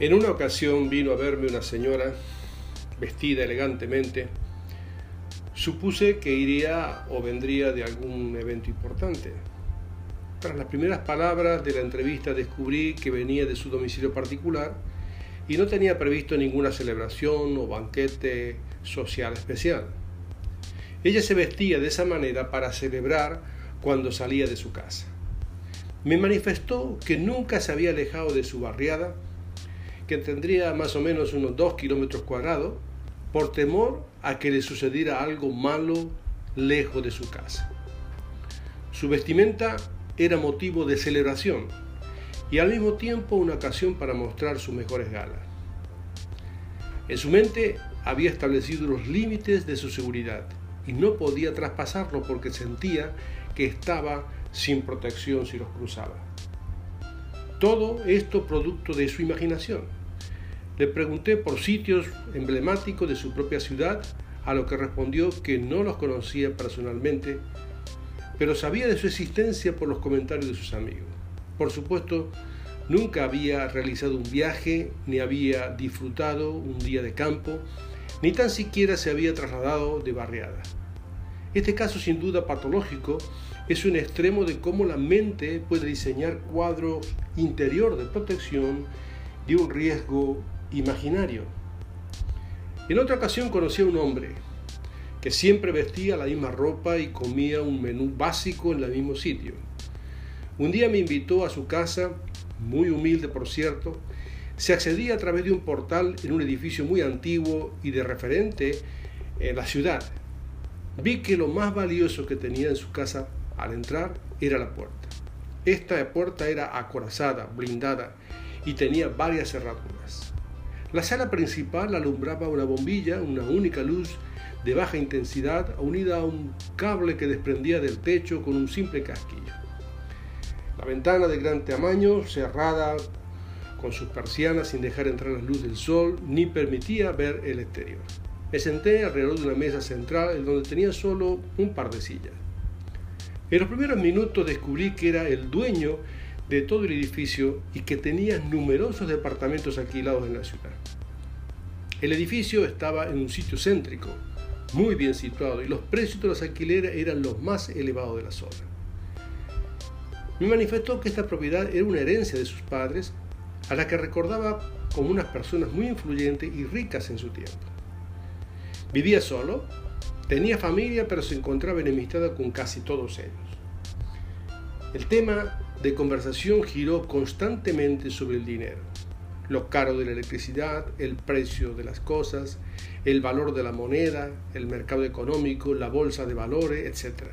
En una ocasión vino a verme una señora vestida elegantemente. Supuse que iría o vendría de algún evento importante. Tras las primeras palabras de la entrevista descubrí que venía de su domicilio particular y no tenía previsto ninguna celebración o banquete social especial. Ella se vestía de esa manera para celebrar cuando salía de su casa. Me manifestó que nunca se había alejado de su barriada que tendría más o menos unos dos kilómetros cuadrados, por temor a que le sucediera algo malo lejos de su casa. Su vestimenta era motivo de celebración y al mismo tiempo una ocasión para mostrar sus mejores galas. En su mente había establecido los límites de su seguridad y no podía traspasarlo porque sentía que estaba sin protección si los cruzaba. Todo esto producto de su imaginación le pregunté por sitios emblemáticos de su propia ciudad, a lo que respondió que no los conocía personalmente, pero sabía de su existencia por los comentarios de sus amigos. Por supuesto, nunca había realizado un viaje, ni había disfrutado un día de campo, ni tan siquiera se había trasladado de barriada. Este caso sin duda patológico es un extremo de cómo la mente puede diseñar cuadros interior de protección de un riesgo imaginario. En otra ocasión conocí a un hombre que siempre vestía la misma ropa y comía un menú básico en el mismo sitio. Un día me invitó a su casa, muy humilde por cierto, se accedía a través de un portal en un edificio muy antiguo y de referente en la ciudad. Vi que lo más valioso que tenía en su casa al entrar era la puerta. Esta puerta era acorazada, blindada y tenía varias cerraduras. La sala principal alumbraba una bombilla, una única luz de baja intensidad unida a un cable que desprendía del techo con un simple casquillo. La ventana de gran tamaño, cerrada con sus persianas sin dejar entrar la luz del sol, ni permitía ver el exterior. Me senté alrededor de una mesa central en donde tenía solo un par de sillas. En los primeros minutos descubrí que era el dueño de todo el edificio y que tenía numerosos departamentos alquilados en la ciudad. El edificio estaba en un sitio céntrico, muy bien situado, y los precios de los alquileres eran los más elevados de la zona. Me manifestó que esta propiedad era una herencia de sus padres, a la que recordaba como unas personas muy influyentes y ricas en su tiempo. Vivía solo, tenía familia, pero se encontraba enemistada con casi todos ellos. El tema de conversación giró constantemente sobre el dinero, lo caro de la electricidad, el precio de las cosas, el valor de la moneda, el mercado económico, la bolsa de valores, etc.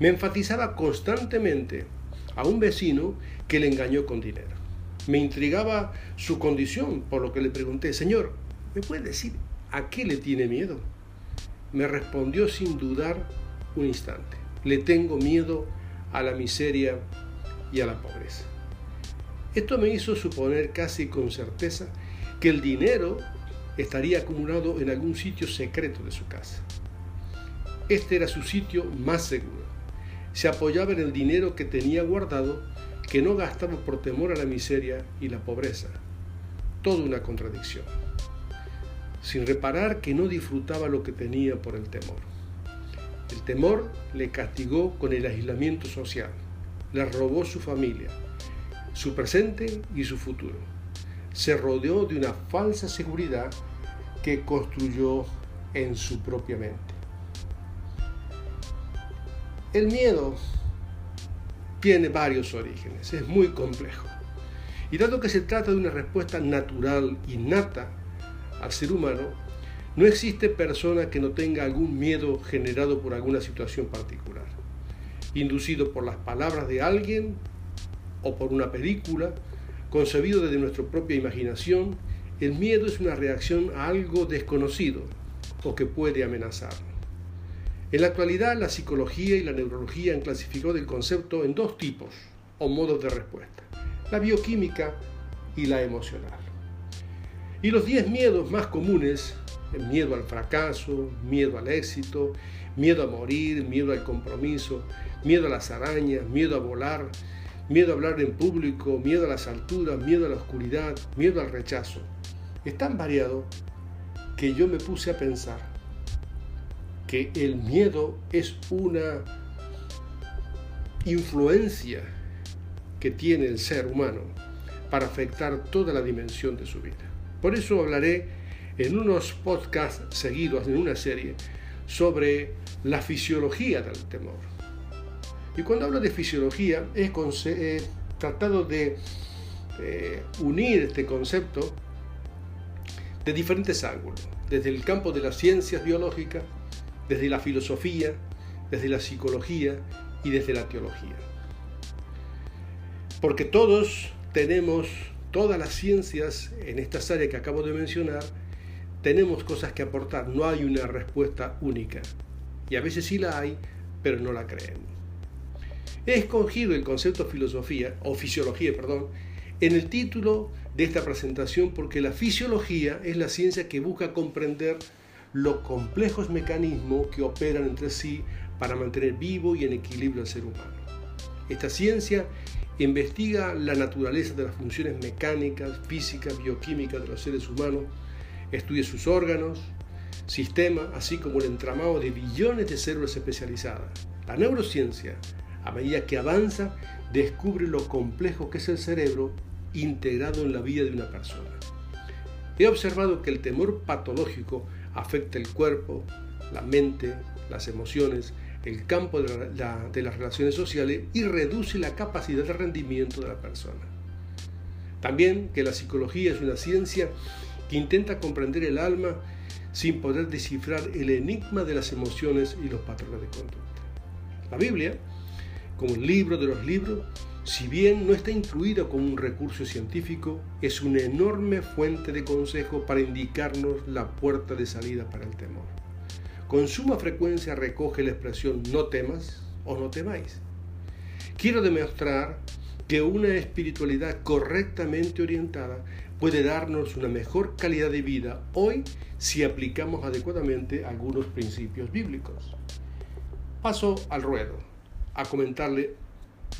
Me enfatizaba constantemente a un vecino que le engañó con dinero. Me intrigaba su condición, por lo que le pregunté, Señor, ¿me puede decir a qué le tiene miedo? Me respondió sin dudar un instante, le tengo miedo a la miseria y a la pobreza. Esto me hizo suponer casi con certeza que el dinero estaría acumulado en algún sitio secreto de su casa. Este era su sitio más seguro. Se apoyaba en el dinero que tenía guardado, que no gastaba por temor a la miseria y la pobreza. Toda una contradicción. Sin reparar que no disfrutaba lo que tenía por el temor. El temor le castigó con el aislamiento social le robó su familia, su presente y su futuro. Se rodeó de una falsa seguridad que construyó en su propia mente. El miedo tiene varios orígenes, es muy complejo. Y dado que se trata de una respuesta natural, innata al ser humano, no existe persona que no tenga algún miedo generado por alguna situación particular inducido por las palabras de alguien o por una película, concebido desde nuestra propia imaginación, el miedo es una reacción a algo desconocido o que puede amenazarnos. En la actualidad, la psicología y la neurología han clasificado el concepto en dos tipos o modos de respuesta, la bioquímica y la emocional. Y los 10 miedos más comunes, miedo al fracaso, miedo al éxito, miedo a morir, miedo al compromiso, miedo a las arañas, miedo a volar, miedo a hablar en público, miedo a las alturas, miedo a la oscuridad, miedo al rechazo. Es tan variado que yo me puse a pensar que el miedo es una influencia que tiene el ser humano para afectar toda la dimensión de su vida. Por eso hablaré en unos podcasts seguidos, en una serie, sobre la fisiología del temor. Y cuando hablo de fisiología, he, tratado de eh, unir este concepto de diferentes ángulos, desde el campo de las ciencias biológicas, desde la filosofía, desde la psicología y desde la teología. Porque todos tenemos, todas las ciencias en estas áreas que acabo de mencionar, tenemos cosas que aportar, no hay una respuesta única. Y a veces sí la hay, pero no la creemos. He escogido el concepto filosofía, o fisiología, perdón, en el título de esta presentación porque la fisiología es la ciencia que busca comprender los complejos mecanismos que operan entre sí para mantener vivo y en equilibrio al ser humano. Esta ciencia investiga la naturaleza de las funciones mecánicas, físicas, bioquímicas de los seres humanos, estudia sus órganos, sistemas, así como el entramado de billones de células especializadas. La neurociencia, a medida que avanza, descubre lo complejo que es el cerebro integrado en la vida de una persona. He observado que el temor patológico afecta el cuerpo, la mente, las emociones, el campo de, las relaciones sociales y reduce la capacidad de rendimiento de la persona. También que la psicología es una ciencia que intenta comprender el alma sin poder descifrar el enigma de las emociones y los patrones de conducta. La Biblia, como el libro de los libros, si bien no está incluida como un recurso científico, es una enorme fuente de consejo para indicarnos la puerta de salida para el temor. Con suma frecuencia recoge la expresión no temas o no temáis. Quiero demostrar que una espiritualidad correctamente orientada puede darnos una mejor calidad de vida hoy si aplicamos adecuadamente algunos principios bíblicos. Paso al ruedo, a comentarle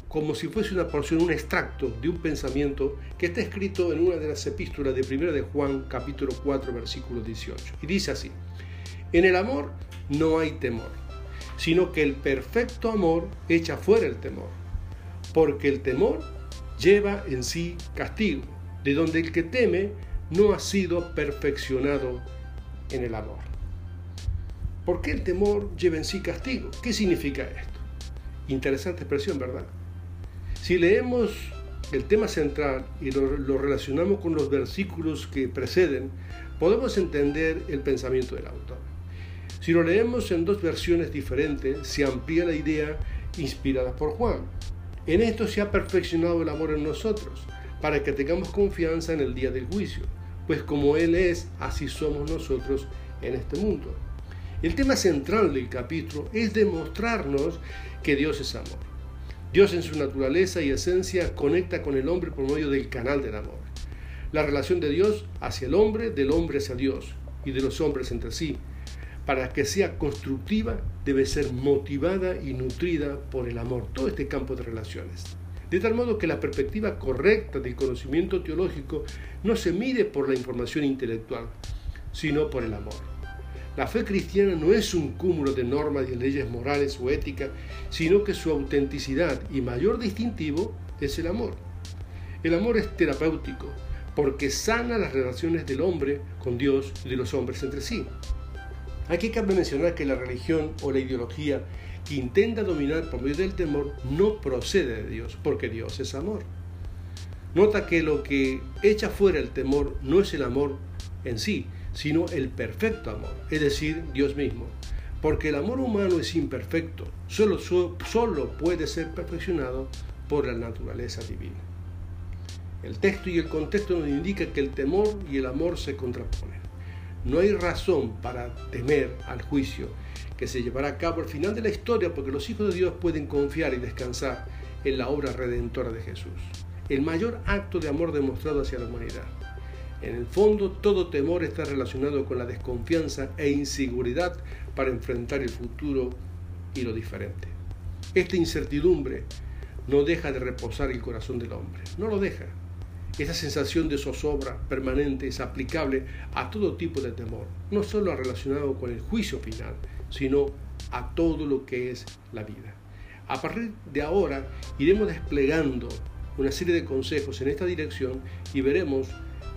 como si fuese una porción, un extracto de un pensamiento que está escrito en una de las epístolas de 1 de Juan capítulo 4 versículo 18. Y dice así, en el amor no hay temor, sino que el perfecto amor echa fuera el temor, porque el temor lleva en sí castigo, de donde el que teme no ha sido perfeccionado en el amor. ¿Por qué el temor lleva en sí castigo? ¿Qué significa esto? Interesante expresión, ¿verdad? Si leemos el tema central y lo, relacionamos con los versículos que preceden, podemos entender el pensamiento del autor. Si lo leemos en dos versiones diferentes, se amplía la idea inspirada por Juan. En esto se ha perfeccionado el amor en nosotros, para que tengamos confianza en el día del juicio, pues como Él es, así somos nosotros en este mundo. El tema central del capítulo es demostrarnos que Dios es amor. Dios en su naturaleza y esencia conecta con el hombre por medio del canal del amor. La relación de Dios hacia el hombre, del hombre hacia Dios y de los hombres entre sí, para que sea constructiva, debe ser motivada y nutrida por el amor, todo este campo de relaciones. De tal modo que la perspectiva correcta del conocimiento teológico no se mide por la información intelectual, sino por el amor. La fe cristiana no es un cúmulo de normas y leyes morales o éticas, sino que su autenticidad y mayor distintivo es el amor. El amor es terapéutico, porque sana las relaciones del hombre con Dios y de los hombres entre sí. Aquí cabe mencionar que la religión o la ideología que intenta dominar por medio del temor no procede de Dios, porque Dios es amor. Nota que lo que echa fuera el temor no es el amor en sí, sino el perfecto amor, es decir, Dios mismo. Porque el amor humano es imperfecto, solo, solo puede ser perfeccionado por la naturaleza divina. El texto y el contexto nos indican que el temor y el amor se contraponen. No hay razón para temer al juicio que se llevará a cabo al final de la historia porque los hijos de Dios pueden confiar y descansar en la obra redentora de Jesús, el mayor acto de amor demostrado hacia la humanidad. En el fondo, todo temor está relacionado con la desconfianza e inseguridad para enfrentar el futuro y lo diferente. Esta incertidumbre no deja de reposar el corazón del hombre, no lo deja. Esa sensación de zozobra permanente es aplicable a todo tipo de temor, no solo relacionado con el juicio final, sino a todo lo que es la vida. A partir de ahora iremos desplegando una serie de consejos en esta dirección y veremos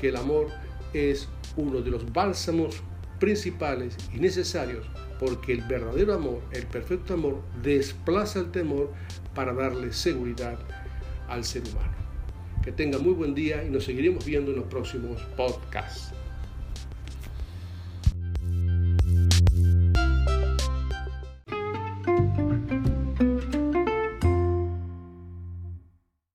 que el amor es uno de los bálsamos principales y necesarios porque el verdadero amor, el perfecto amor, desplaza el temor para darle seguridad al ser humano. Que tenga muy buen día y nos seguiremos viendo en los próximos podcasts.